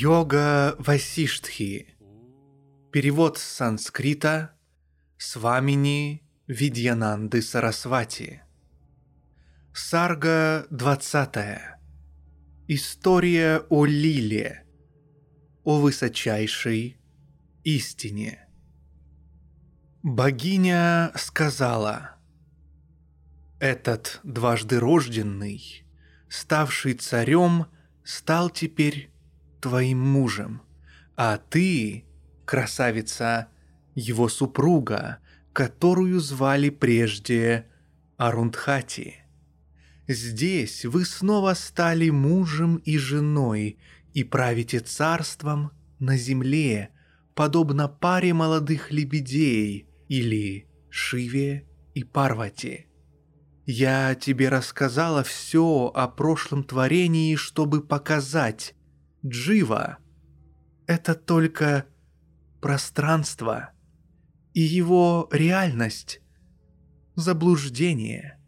Йога Васиштхи. Перевод с санскрита Свамини Видьянанды Сарасвати. Сарга 20. История о Лиле. О высочайшей истине. Богиня сказала, «Этот дважды рожденный, ставший царем, стал теперь твоим мужем, а ты, красавица, его супруга, которую звали прежде Арундхати. Здесь вы снова стали мужем и женой и правите царством на земле, подобно паре молодых лебедей или Шиве и Парвати. Я тебе рассказала все о прошлом творении, чтобы показать, Джива — это только пространство, и его реальность — заблуждение.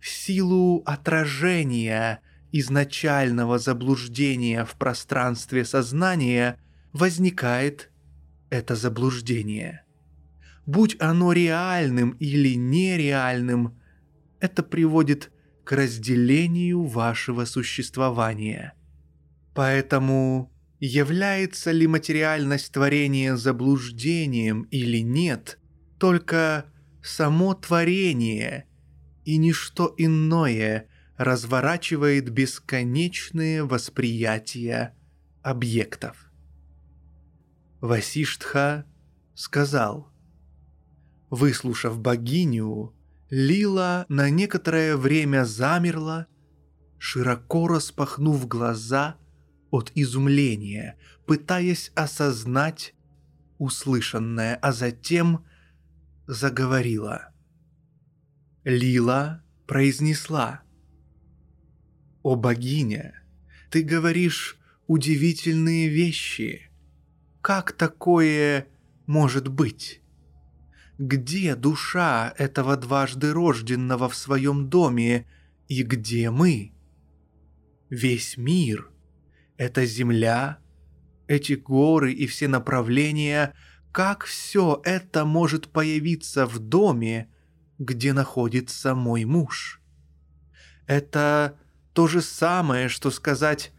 В силу отражения изначального заблуждения в пространстве сознания возникает это заблуждение. Будь оно реальным или нереальным, это приводит к разделению вашего существования – Поэтому является ли материальность творения заблуждением или нет, только само творение и ничто иное разворачивает бесконечные восприятия объектов. Васиштха сказал, выслушав богиню, Лила на некоторое время замерла, широко распахнув глаза – от изумления, пытаясь осознать услышанное, а затем заговорила. Лила произнесла. «О богиня, ты говоришь удивительные вещи. Как такое может быть? Где душа этого дважды рожденного в своем доме и где мы? Весь мир — эта земля, эти горы и все направления, как все это может появиться в доме, где находится мой муж? Это то же самое, что сказать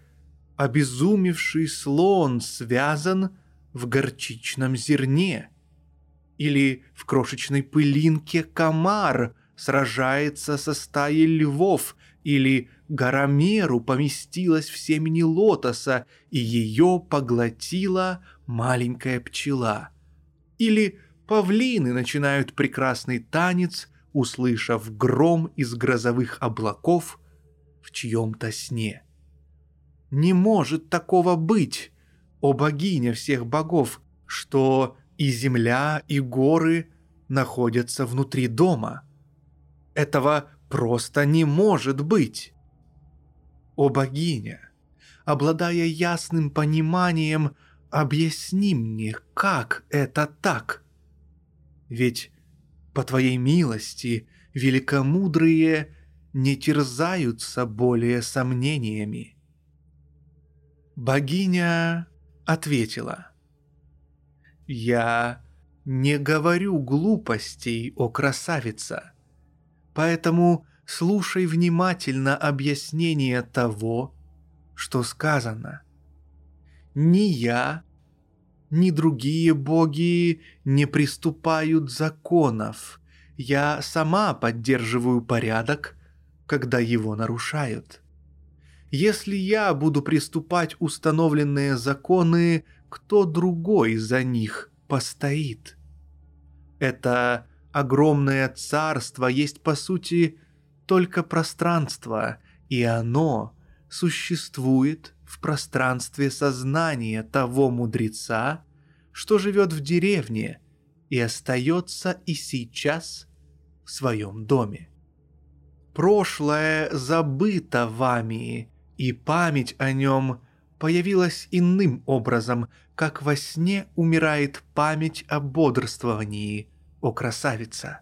«обезумевший слон связан в горчичном зерне» или в крошечной пылинке комар сражается со стаей львов или гора Меру поместилась в семени лотоса, и ее поглотила маленькая пчела. Или павлины начинают прекрасный танец, услышав гром из грозовых облаков в чьем-то сне. Не может такого быть, о богиня всех богов, что и земля, и горы находятся внутри дома. Этого просто не может быть. О богиня, обладая ясным пониманием, объясни мне, как это так? Ведь по твоей милости великомудрые не терзаются более сомнениями. Богиня ответила, «Я не говорю глупостей, о красавица, Поэтому слушай внимательно объяснение того, что сказано. Ни я, ни другие боги не приступают законов. Я сама поддерживаю порядок, когда его нарушают. Если я буду приступать установленные законы, кто другой за них постоит? Это огромное царство есть по сути только пространство, и оно существует в пространстве сознания того мудреца, что живет в деревне и остается и сейчас в своем доме. Прошлое забыто вами, и память о нем появилась иным образом, как во сне умирает память о бодрствовании, о красавица.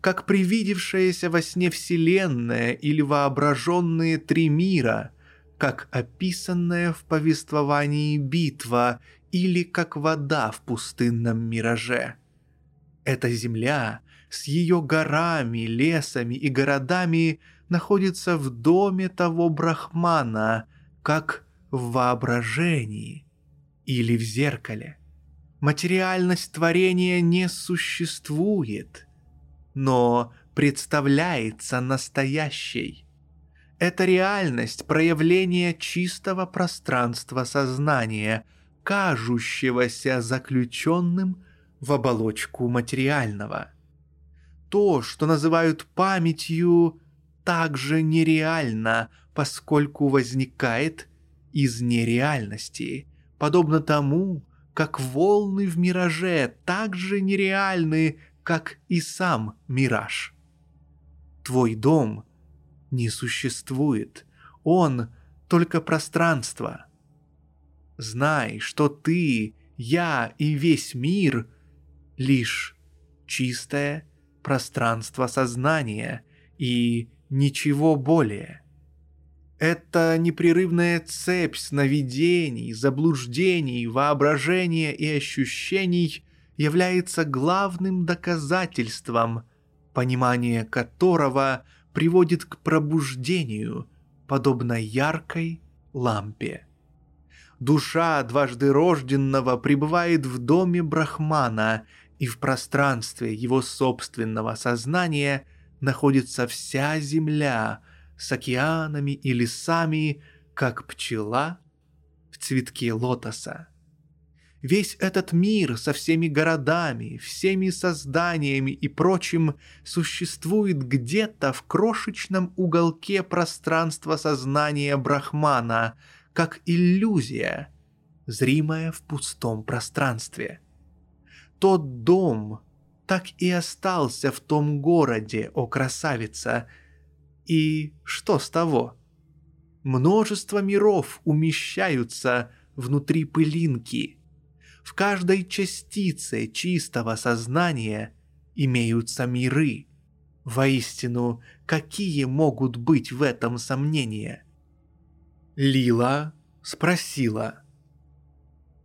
Как привидевшаяся во сне вселенная или воображенные три мира, как описанная в повествовании битва или как вода в пустынном мираже. Эта земля с ее горами, лесами и городами находится в доме того брахмана, как в воображении или в зеркале. Материальность творения не существует, но представляется настоящей. Это реальность проявления чистого пространства сознания, кажущегося заключенным в оболочку материального. То, что называют памятью, также нереально, поскольку возникает из нереальности, подобно тому, как волны в мираже так же нереальны, как и сам мираж. Твой дом не существует, он только пространство. Знай, что ты, я и весь мир — лишь чистое пространство сознания и ничего более. Это непрерывная цепь сновидений, заблуждений, воображения и ощущений является главным доказательством, понимание которого приводит к пробуждению, подобно яркой лампе. Душа дважды рожденного пребывает в доме Брахмана, и в пространстве его собственного сознания находится вся земля – с океанами и лесами, как пчела в цветке лотоса. Весь этот мир со всеми городами, всеми созданиями и прочим существует где-то в крошечном уголке пространства сознания Брахмана, как иллюзия, зримая в пустом пространстве. Тот дом так и остался в том городе, о красавица – и что с того? Множество миров умещаются внутри пылинки. В каждой частице чистого сознания имеются миры. Воистину, какие могут быть в этом сомнения? Лила спросила.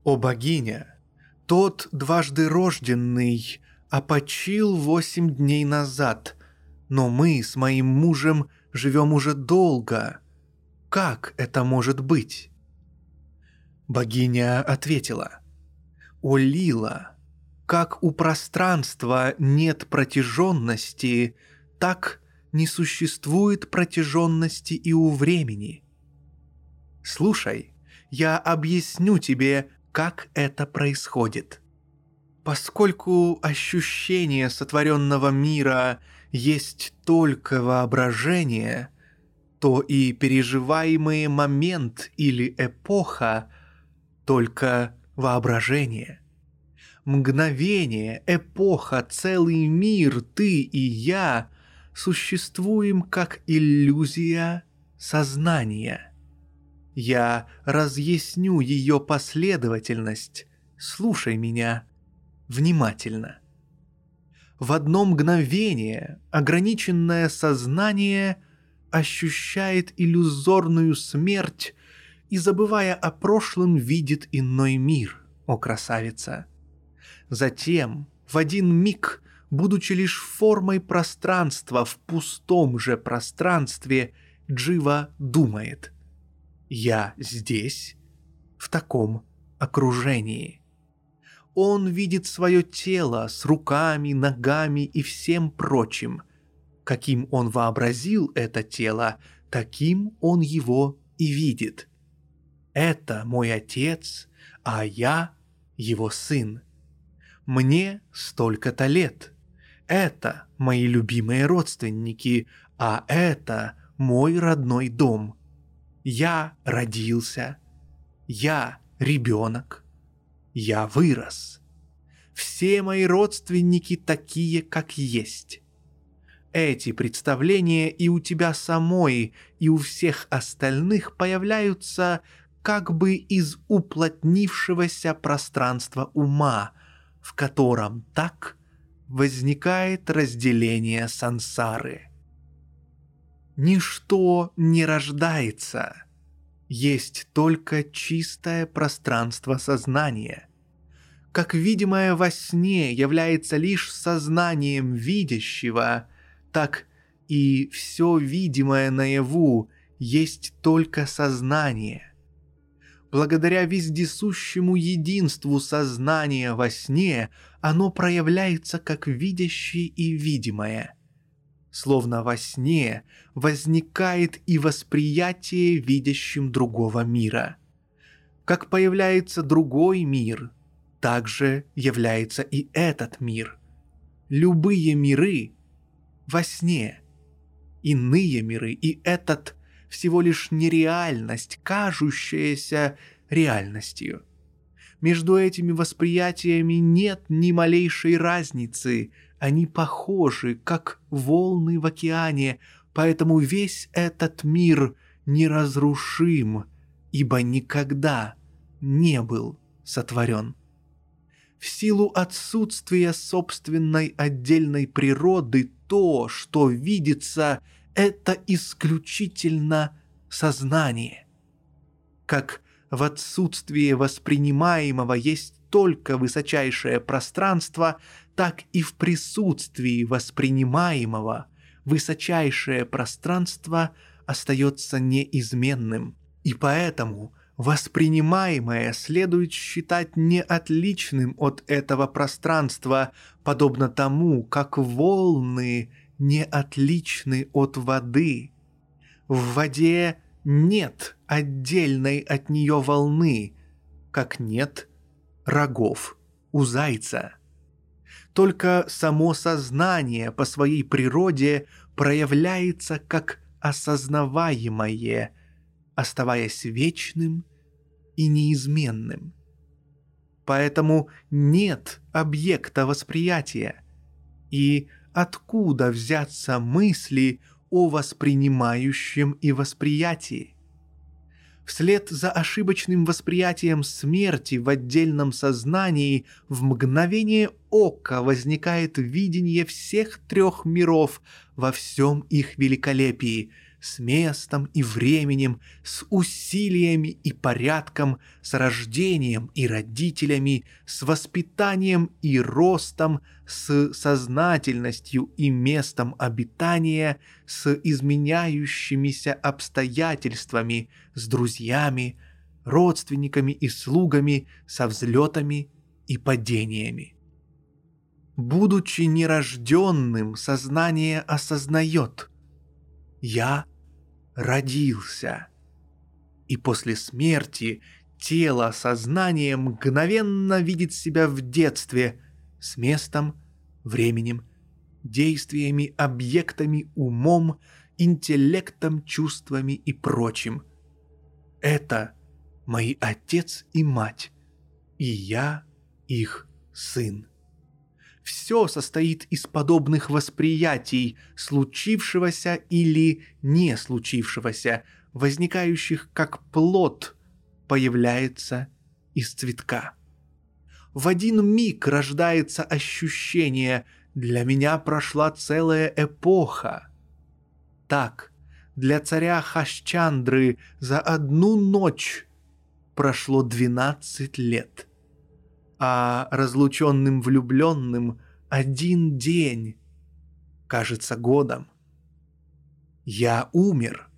«О богиня, тот дважды рожденный опочил восемь дней назад, но мы с моим мужем живем уже долго. Как это может быть?» Богиня ответила. «О Лила, как у пространства нет протяженности, так не существует протяженности и у времени. Слушай, я объясню тебе, как это происходит. Поскольку ощущение сотворенного мира – есть только воображение, то и переживаемый момент или эпоха только воображение. Мгновение, эпоха, целый мир, ты и я существуем как иллюзия сознания. Я разъясню ее последовательность. Слушай меня внимательно в одно мгновение ограниченное сознание ощущает иллюзорную смерть и, забывая о прошлом, видит иной мир, о красавица. Затем, в один миг, будучи лишь формой пространства в пустом же пространстве, Джива думает «Я здесь, в таком окружении» он видит свое тело с руками, ногами и всем прочим. Каким он вообразил это тело, таким он его и видит. Это мой отец, а я его сын. Мне столько-то лет. Это мои любимые родственники, а это мой родной дом. Я родился, я ребенок, я вырос. Все мои родственники такие, как есть. Эти представления и у тебя самой, и у всех остальных появляются как бы из уплотнившегося пространства ума, в котором так возникает разделение сансары. Ничто не рождается, есть только чистое пространство сознания. Как видимое во сне является лишь сознанием видящего, так и все видимое наяву есть только сознание. Благодаря вездесущему единству сознания во сне оно проявляется как видящее и видимое. Словно во сне возникает и восприятие видящим другого мира. Как появляется другой мир, так же является и этот мир. Любые миры во сне. Иные миры и этот всего лишь нереальность, кажущаяся реальностью. Между этими восприятиями нет ни малейшей разницы, они похожи, как волны в океане, поэтому весь этот мир неразрушим, ибо никогда не был сотворен. В силу отсутствия собственной отдельной природы то, что видится, это исключительно сознание. Как в отсутствии воспринимаемого есть только высочайшее пространство, так и в присутствии воспринимаемого высочайшее пространство остается неизменным. И поэтому воспринимаемое следует считать не отличным от этого пространства, подобно тому, как волны не отличны от воды. В воде нет отдельной от нее волны, как нет рогов у зайца. Только само сознание по своей природе проявляется как осознаваемое, оставаясь вечным и неизменным. Поэтому нет объекта восприятия. И откуда взяться мысли о воспринимающем и восприятии. Вслед за ошибочным восприятием смерти в отдельном сознании в мгновение ока возникает видение всех трех миров во всем их великолепии – с местом и временем, с усилиями и порядком, с рождением и родителями, с воспитанием и ростом, с сознательностью и местом обитания, с изменяющимися обстоятельствами, с друзьями, родственниками и слугами, со взлетами и падениями. Будучи нерожденным, сознание осознает – я родился. И после смерти тело сознание мгновенно видит себя в детстве с местом, временем, действиями, объектами, умом, интеллектом, чувствами и прочим. Это мои отец и мать, и я их сын все состоит из подобных восприятий, случившегося или не случившегося, возникающих как плод, появляется из цветка. В один миг рождается ощущение «для меня прошла целая эпоха». Так, для царя Хашчандры за одну ночь прошло 12 лет а разлученным влюбленным один день кажется годом. Я умер.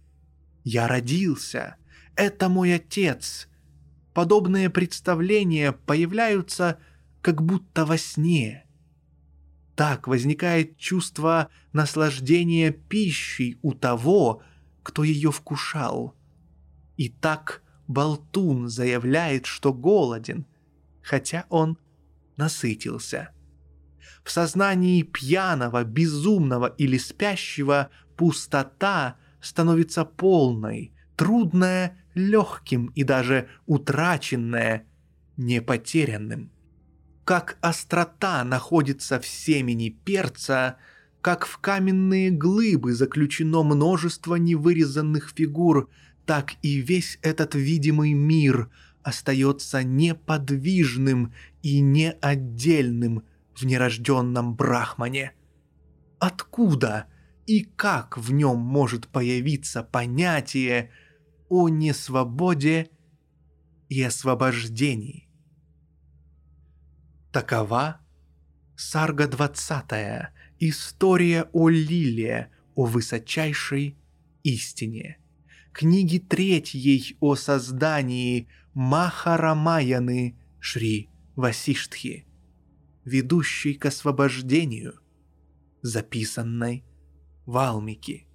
Я родился. Это мой отец. Подобные представления появляются как будто во сне. Так возникает чувство наслаждения пищей у того, кто ее вкушал. И так болтун заявляет, что голоден – хотя он насытился. В сознании пьяного, безумного или спящего пустота становится полной, трудное – легким и даже утраченное – не потерянным. Как острота находится в семени перца, как в каменные глыбы заключено множество невырезанных фигур, так и весь этот видимый мир остается неподвижным и неотдельным в нерожденном брахмане. Откуда и как в нем может появиться понятие о несвободе и освобождении? Такова Сарга 20 История о Лиле, о высочайшей истине. Книги третьей о создании Махарамаяны Шри Васиштхи, ведущей к освобождению, записанной Валмики.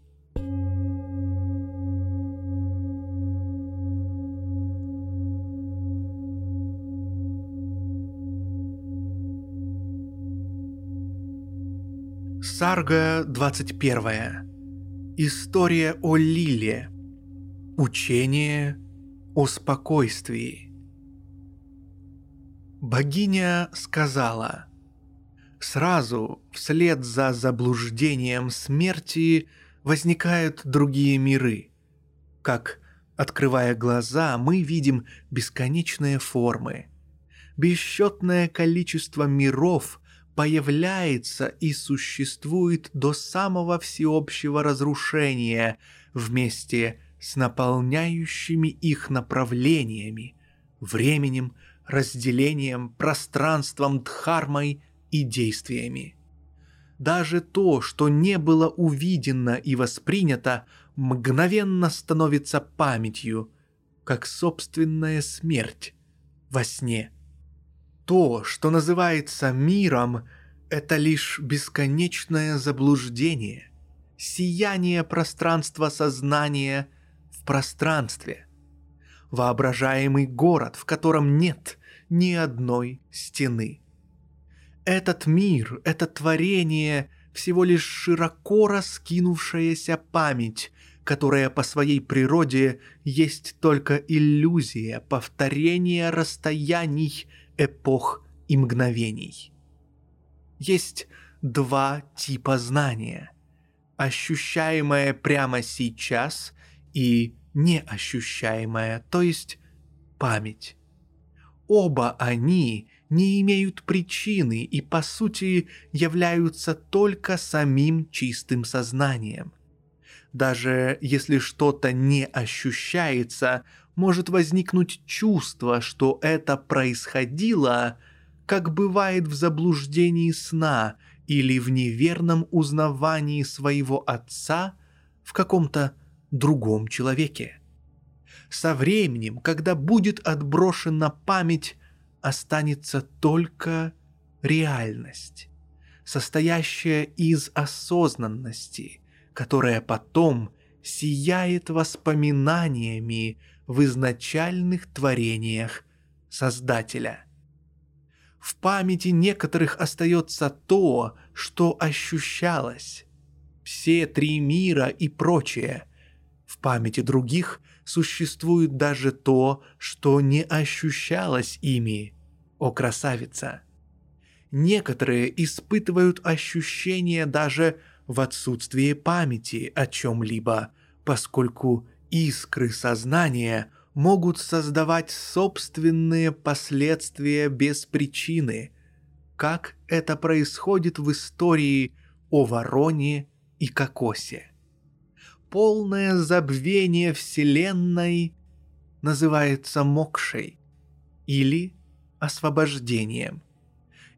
Сарга 21. История о Лиле. Учение о спокойствии. Богиня сказала, «Сразу, вслед за заблуждением смерти, возникают другие миры. Как, открывая глаза, мы видим бесконечные формы. Бесчетное количество миров появляется и существует до самого всеобщего разрушения вместе с наполняющими их направлениями, временем, разделением, пространством, дхармой и действиями. Даже то, что не было увидено и воспринято, мгновенно становится памятью, как собственная смерть во сне. То, что называется миром, это лишь бесконечное заблуждение, сияние пространства сознания пространстве, воображаемый город, в котором нет ни одной стены. Этот мир, это творение – всего лишь широко раскинувшаяся память, которая по своей природе есть только иллюзия повторения расстояний эпох и мгновений. Есть два типа знания. Ощущаемое прямо сейчас и неощущаемое, то есть память. Оба они не имеют причины и по сути являются только самим чистым сознанием. Даже если что-то не ощущается, может возникнуть чувство, что это происходило, как бывает в заблуждении сна или в неверном узнавании своего отца в каком-то другом человеке. Со временем, когда будет отброшена память, останется только реальность, состоящая из осознанности, которая потом сияет воспоминаниями в изначальных творениях Создателя. В памяти некоторых остается то, что ощущалось. Все три мира и прочее. Памяти других существует даже то, что не ощущалось ими, о красавица. Некоторые испытывают ощущения даже в отсутствии памяти о чем-либо, поскольку искры сознания могут создавать собственные последствия без причины, как это происходит в истории о вороне и кокосе. Полное забвение Вселенной называется мокшей или освобождением,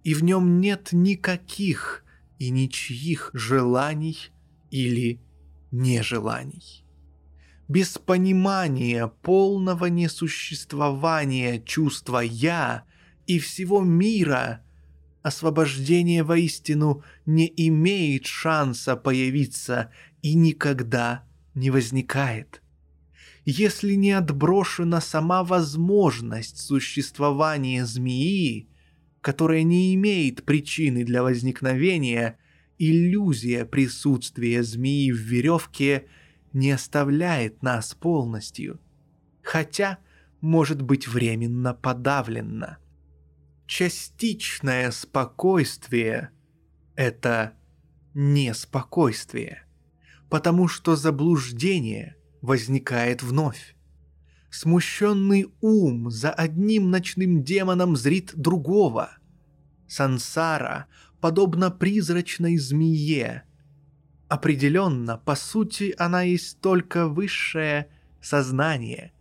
и в нем нет никаких и ничьих желаний или нежеланий. Без понимания полного несуществования чувства «я» и всего мира, освобождение воистину не имеет шанса появиться и никогда не возникает. Если не отброшена сама возможность существования змеи, которая не имеет причины для возникновения иллюзия присутствия змеи в веревке не оставляет нас полностью, хотя может быть временно подавлена. Частичное спокойствие – это неспокойствие, потому что заблуждение возникает вновь. Смущенный ум за одним ночным демоном зрит другого. Сансара подобно призрачной змее. Определенно, по сути, она есть только высшее сознание.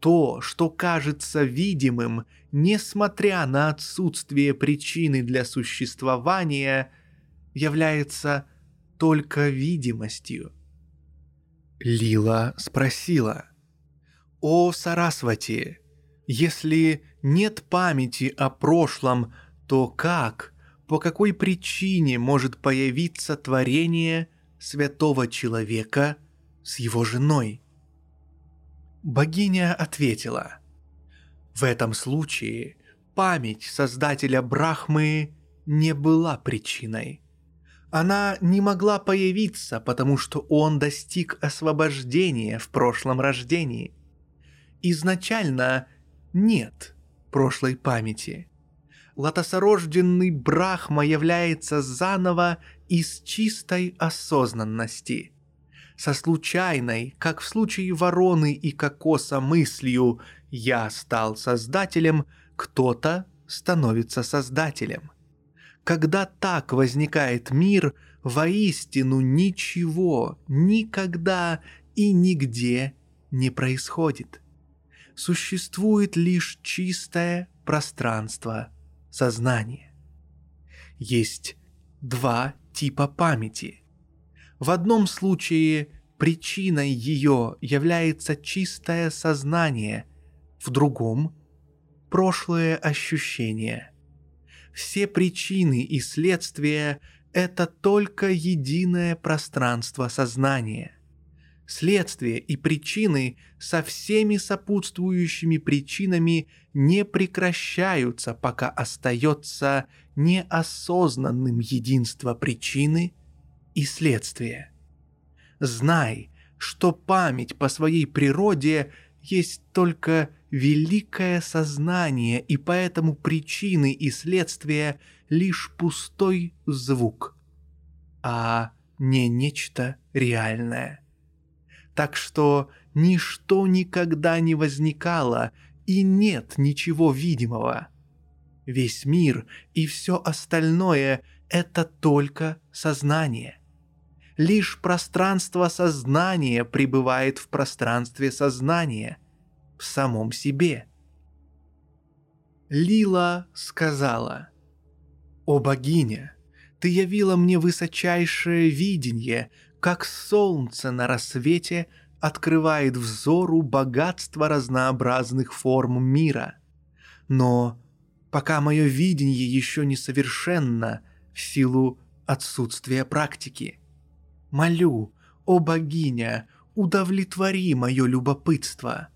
То, что кажется видимым, несмотря на отсутствие причины для существования, является только видимостью. Лила спросила, «О Сарасвати, если нет памяти о прошлом, то как, по какой причине может появиться творение святого человека с его женой?» Богиня ответила, «В этом случае память создателя Брахмы не была причиной. Она не могла появиться, потому что он достиг освобождения в прошлом рождении. Изначально нет прошлой памяти. Лотосорожденный Брахма является заново из чистой осознанности. Со случайной, как в случае вороны и кокоса мыслью «я стал создателем», кто-то становится создателем. Когда так возникает мир, воистину ничего никогда и нигде не происходит – существует лишь чистое пространство сознания. Есть два типа памяти. В одном случае причиной ее является чистое сознание, в другом – прошлое ощущение. Все причины и следствия – это только единое пространство сознания следствие и причины со всеми сопутствующими причинами не прекращаются, пока остается неосознанным единство причины и следствия. Знай, что память по своей природе есть только великое сознание, и поэтому причины и следствия лишь пустой звук, а не нечто реальное так что ничто никогда не возникало и нет ничего видимого. Весь мир и все остальное — это только сознание. Лишь пространство сознания пребывает в пространстве сознания, в самом себе. Лила сказала, «О богиня, ты явила мне высочайшее видение, как солнце на рассвете открывает взору богатство разнообразных форм мира. Но пока мое видение еще не совершенно в силу отсутствия практики. Молю, о богиня, удовлетвори мое любопытство.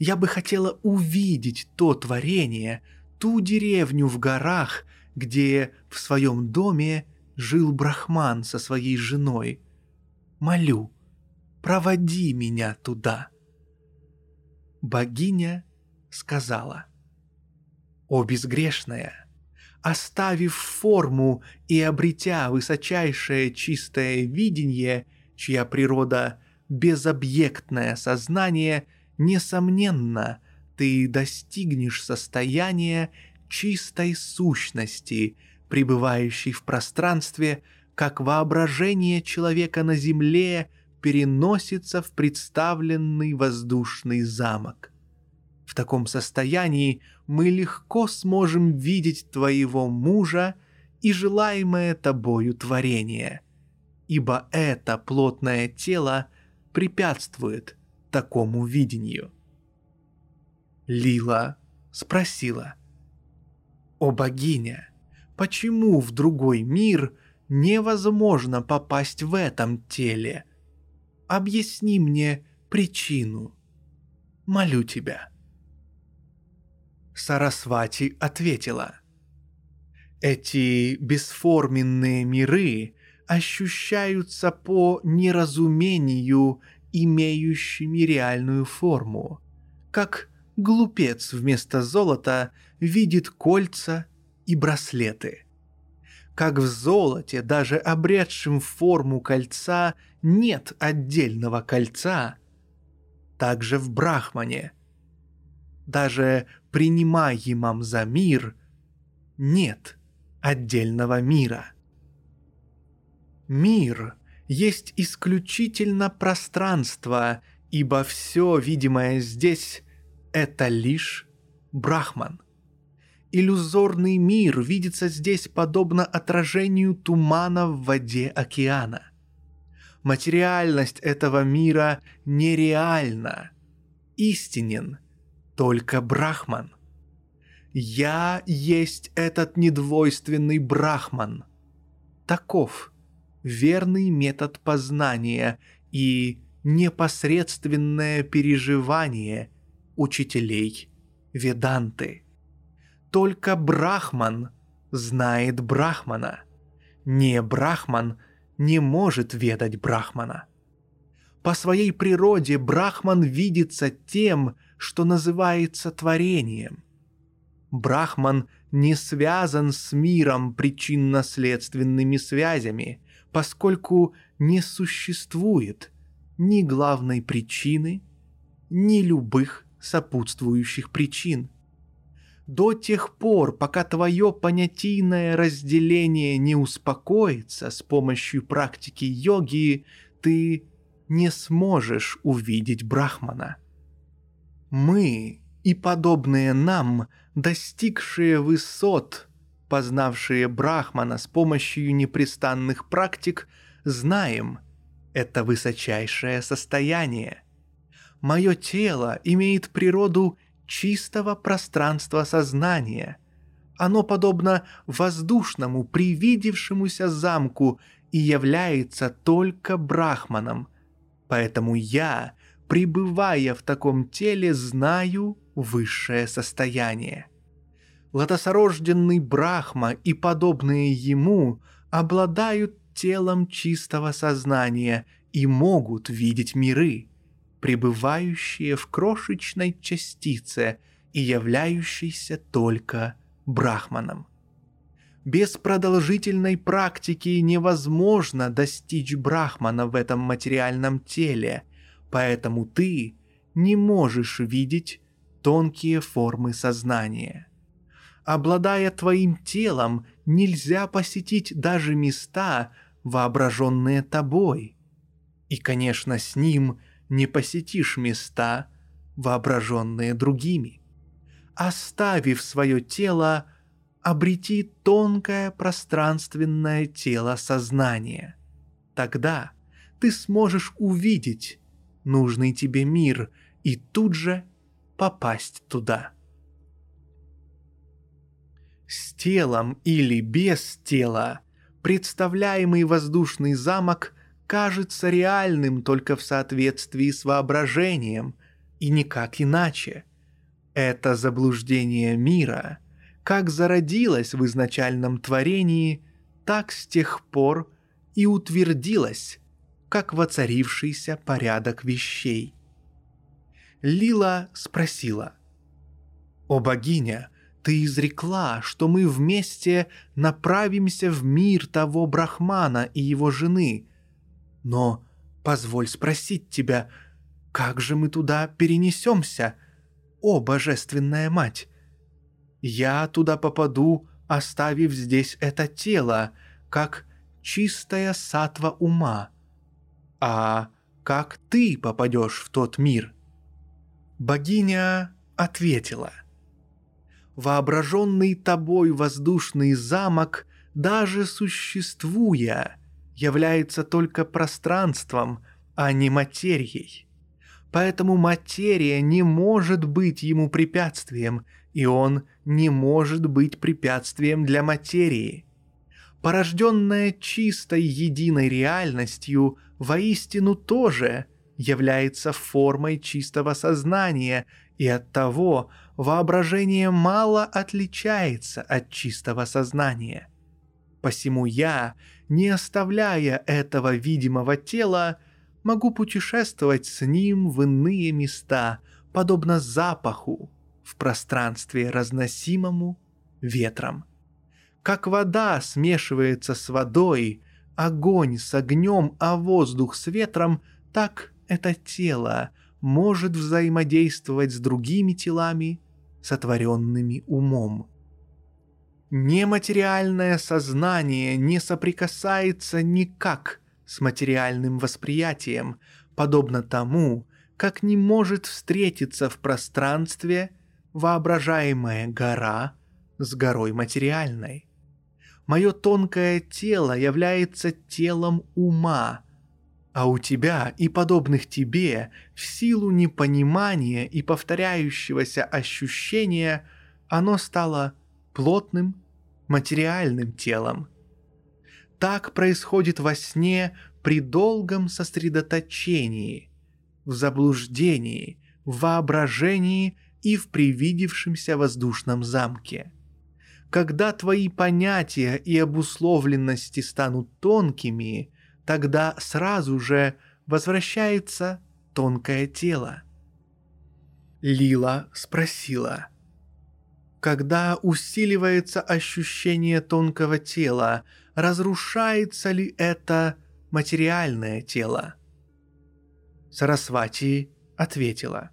Я бы хотела увидеть то творение, ту деревню в горах, где в своем доме жил Брахман со своей женой – молю, проводи меня туда». Богиня сказала, «О безгрешная, оставив форму и обретя высочайшее чистое видение, чья природа — безобъектное сознание, несомненно, ты достигнешь состояния чистой сущности, пребывающей в пространстве — как воображение человека на земле переносится в представленный воздушный замок. В таком состоянии мы легко сможем видеть твоего мужа и желаемое тобою творение, ибо это плотное тело препятствует такому видению. Лила спросила, «О богиня, почему в другой мир – невозможно попасть в этом теле. Объясни мне причину. Молю тебя». Сарасвати ответила. Эти бесформенные миры ощущаются по неразумению, имеющими реальную форму, как глупец вместо золота видит кольца и браслеты. Как в золоте, даже обретшем форму кольца, нет отдельного кольца, так же в Брахмане. Даже принимаемом за мир нет отдельного мира. Мир есть исключительно пространство, ибо все видимое здесь — это лишь Брахман. Иллюзорный мир видится здесь подобно отражению тумана в воде океана. Материальность этого мира нереальна. Истинен только Брахман. Я есть этот недвойственный Брахман. Таков верный метод познания и непосредственное переживание учителей Веданты. Только Брахман знает Брахмана. Не Брахман не может ведать Брахмана. По своей природе Брахман видится тем, что называется творением. Брахман не связан с миром причинно-следственными связями, поскольку не существует ни главной причины, ни любых сопутствующих причин – до тех пор, пока твое понятийное разделение не успокоится с помощью практики йоги, ты не сможешь увидеть Брахмана. Мы и подобные нам, достигшие высот, познавшие Брахмана с помощью непрестанных практик, знаем это высочайшее состояние. Мое тело имеет природу чистого пространства сознания. Оно подобно воздушному, привидевшемуся замку и является только брахманом. Поэтому я, пребывая в таком теле, знаю высшее состояние. Лотосорожденный Брахма и подобные ему обладают телом чистого сознания и могут видеть миры пребывающие в крошечной частице и являющейся только брахманом. Без продолжительной практики невозможно достичь брахмана в этом материальном теле, поэтому ты не можешь видеть тонкие формы сознания. Обладая твоим телом, нельзя посетить даже места, воображенные тобой. И, конечно, с ним – не посетишь места, воображенные другими. Оставив свое тело, обрети тонкое пространственное тело сознания. Тогда ты сможешь увидеть нужный тебе мир и тут же попасть туда. С телом или без тела представляемый воздушный замок кажется реальным только в соответствии с воображением, и никак иначе. Это заблуждение мира как зародилось в изначальном творении, так с тех пор и утвердилось, как воцарившийся порядок вещей. Лила спросила, «О богиня, ты изрекла, что мы вместе направимся в мир того Брахмана и его жены, но позволь спросить тебя, как же мы туда перенесемся, о божественная мать? Я туда попаду, оставив здесь это тело, как чистая сатва ума. А как ты попадешь в тот мир? Богиня ответила. Воображенный тобой воздушный замок, даже существуя, является только пространством, а не материей. Поэтому материя не может быть ему препятствием, и он не может быть препятствием для материи. Порожденная чистой единой реальностью, воистину тоже является формой чистого сознания, и оттого воображение мало отличается от чистого сознания. Посему я, не оставляя этого видимого тела, могу путешествовать с ним в иные места, подобно запаху, в пространстве, разносимому ветром. Как вода смешивается с водой, огонь с огнем, а воздух с ветром, так это тело может взаимодействовать с другими телами, сотворенными умом. Нематериальное сознание не соприкасается никак с материальным восприятием, подобно тому, как не может встретиться в пространстве воображаемая гора с горой материальной. Мое тонкое тело является телом ума, а у тебя и подобных тебе в силу непонимания и повторяющегося ощущения оно стало плотным материальным телом. Так происходит во сне при долгом сосредоточении, в заблуждении, в воображении и в привидевшемся воздушном замке. Когда твои понятия и обусловленности станут тонкими, тогда сразу же возвращается тонкое тело. Лила спросила. Когда усиливается ощущение тонкого тела, разрушается ли это материальное тело? Сарасвати ответила.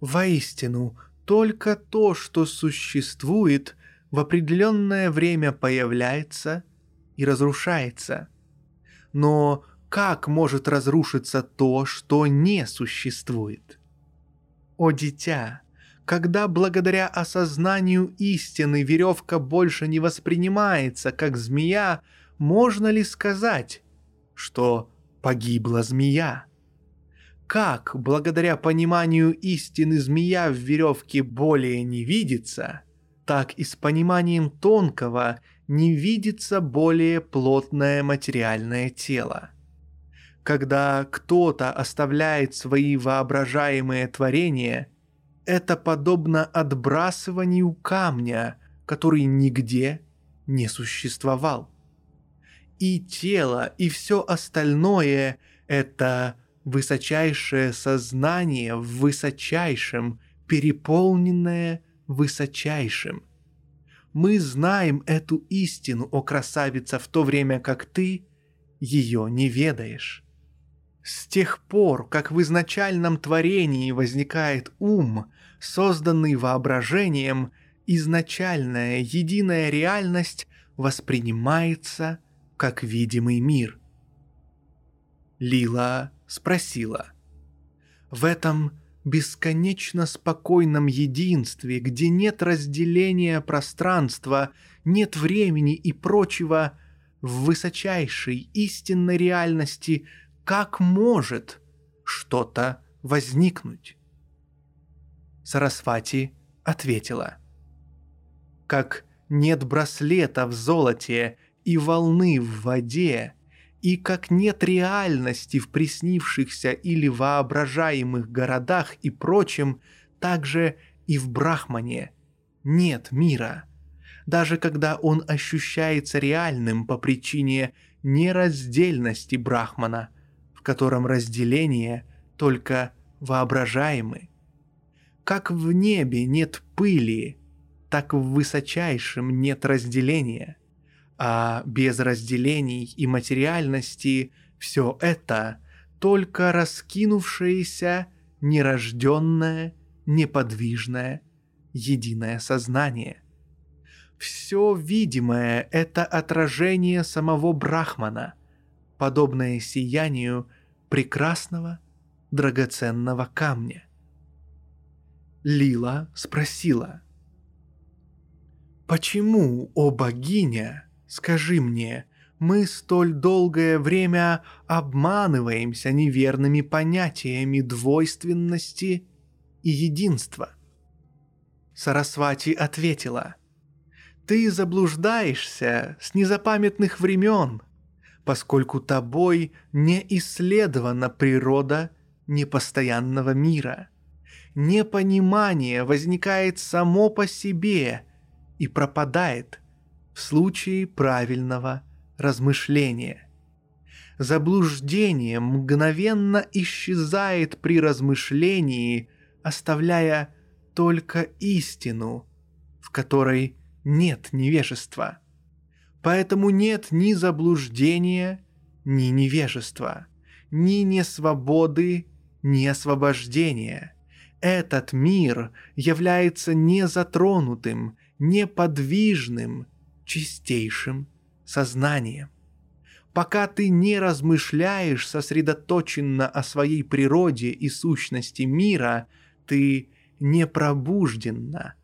Воистину, только то, что существует, в определенное время появляется и разрушается. Но как может разрушиться то, что не существует? О дитя, когда благодаря осознанию истины веревка больше не воспринимается как змея, можно ли сказать, что погибла змея? Как благодаря пониманию истины змея в веревке более не видится, так и с пониманием тонкого не видится более плотное материальное тело. Когда кто-то оставляет свои воображаемые творения – это подобно отбрасыванию камня, который нигде не существовал. И тело, и все остальное – это высочайшее сознание в высочайшем, переполненное высочайшим. Мы знаем эту истину, о красавица, в то время как ты ее не ведаешь. С тех пор, как в изначальном творении возникает ум, созданный воображением, изначальная единая реальность воспринимается как видимый мир. Лила спросила. В этом бесконечно спокойном единстве, где нет разделения пространства, нет времени и прочего, в высочайшей истинной реальности как может что-то возникнуть? Сарасвати ответила. Как нет браслета в золоте и волны в воде, и как нет реальности в приснившихся или воображаемых городах и прочем, так же и в Брахмане нет мира. Даже когда он ощущается реальным по причине нераздельности Брахмана, в котором разделение только воображаемы. Как в небе нет пыли, так в высочайшем нет разделения, а без разделений и материальности все это только раскинувшееся, нерожденное, неподвижное, единое сознание. Все видимое – это отражение самого Брахмана, подобное сиянию прекрасного драгоценного камня. Лила спросила. «Почему, о богиня, скажи мне, мы столь долгое время обманываемся неверными понятиями двойственности и единства?» Сарасвати ответила. «Ты заблуждаешься с незапамятных времен, поскольку тобой не исследована природа непостоянного мира. Непонимание возникает само по себе и пропадает в случае правильного размышления. Заблуждение мгновенно исчезает при размышлении, оставляя только истину, в которой нет невежества. Поэтому нет ни заблуждения, ни невежества, ни несвободы, ни освобождения. Этот мир является незатронутым, неподвижным, чистейшим сознанием. Пока ты не размышляешь сосредоточенно о своей природе и сущности мира, ты не пробуждена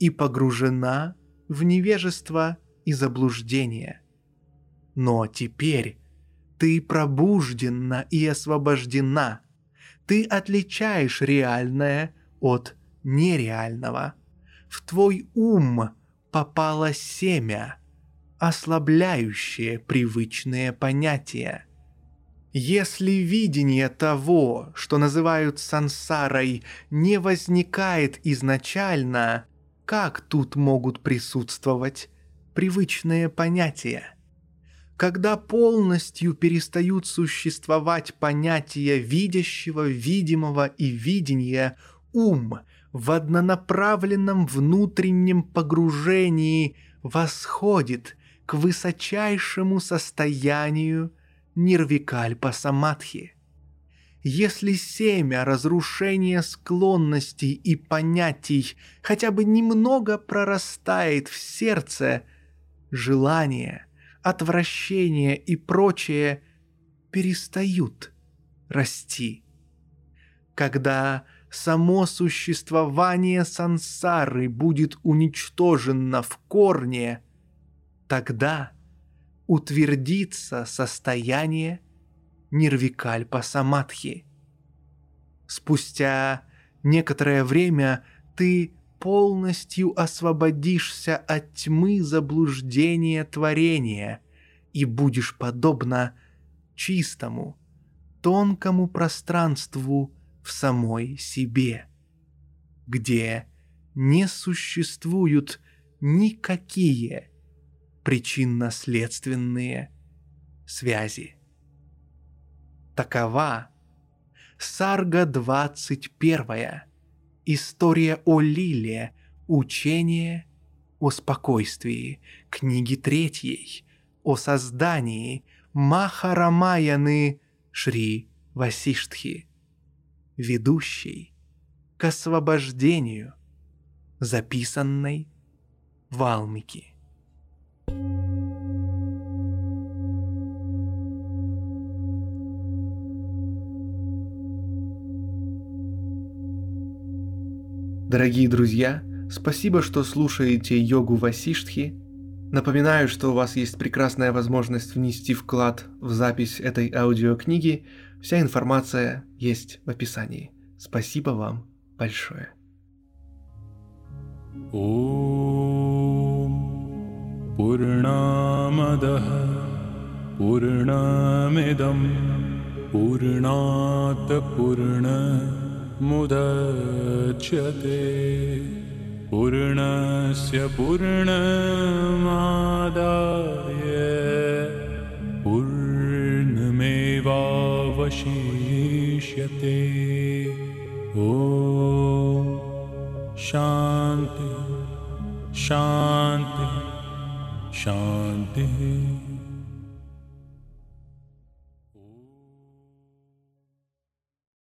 и погружена в невежество и заблуждение. Но теперь ты пробуждена и освобождена. Ты отличаешь реальное от нереального. В твой ум попало семя, ослабляющее привычные понятия. Если видение того, что называют сансарой, не возникает изначально, как тут могут присутствовать привычные понятия? Когда полностью перестают существовать понятия видящего, видимого и видения, ум в однонаправленном внутреннем погружении восходит к высочайшему состоянию нирвикальпа самадхи. Если семя разрушения склонностей и понятий хотя бы немного прорастает в сердце, желание, отвращение и прочее перестают расти. Когда само существование сансары будет уничтожено в корне, тогда утвердится состояние нирвикальпа самадхи. Спустя некоторое время ты полностью освободишься от тьмы заблуждения творения и будешь подобно чистому, тонкому пространству в самой себе, где не существуют никакие причинно-следственные связи. Такова Сарга 21. История о Лиле. Учение о спокойствии. Книги третьей. О создании Махарамаяны Шри Васиштхи. Ведущий к освобождению, записанной Валмики. Дорогие друзья, спасибо, что слушаете йогу Васиштхи. Напоминаю, что у вас есть прекрасная возможность внести вклад в запись этой аудиокниги. Вся информация есть в описании. Спасибо вам большое. पूर्णामदः पूर्णमिदं पूर्णात् पूर्ण मुदच्यते पूर्णस्य पूर्णमादाय पूर्णमेवावशिष्यते। ॐ शान्ति शान्ति शान्तिः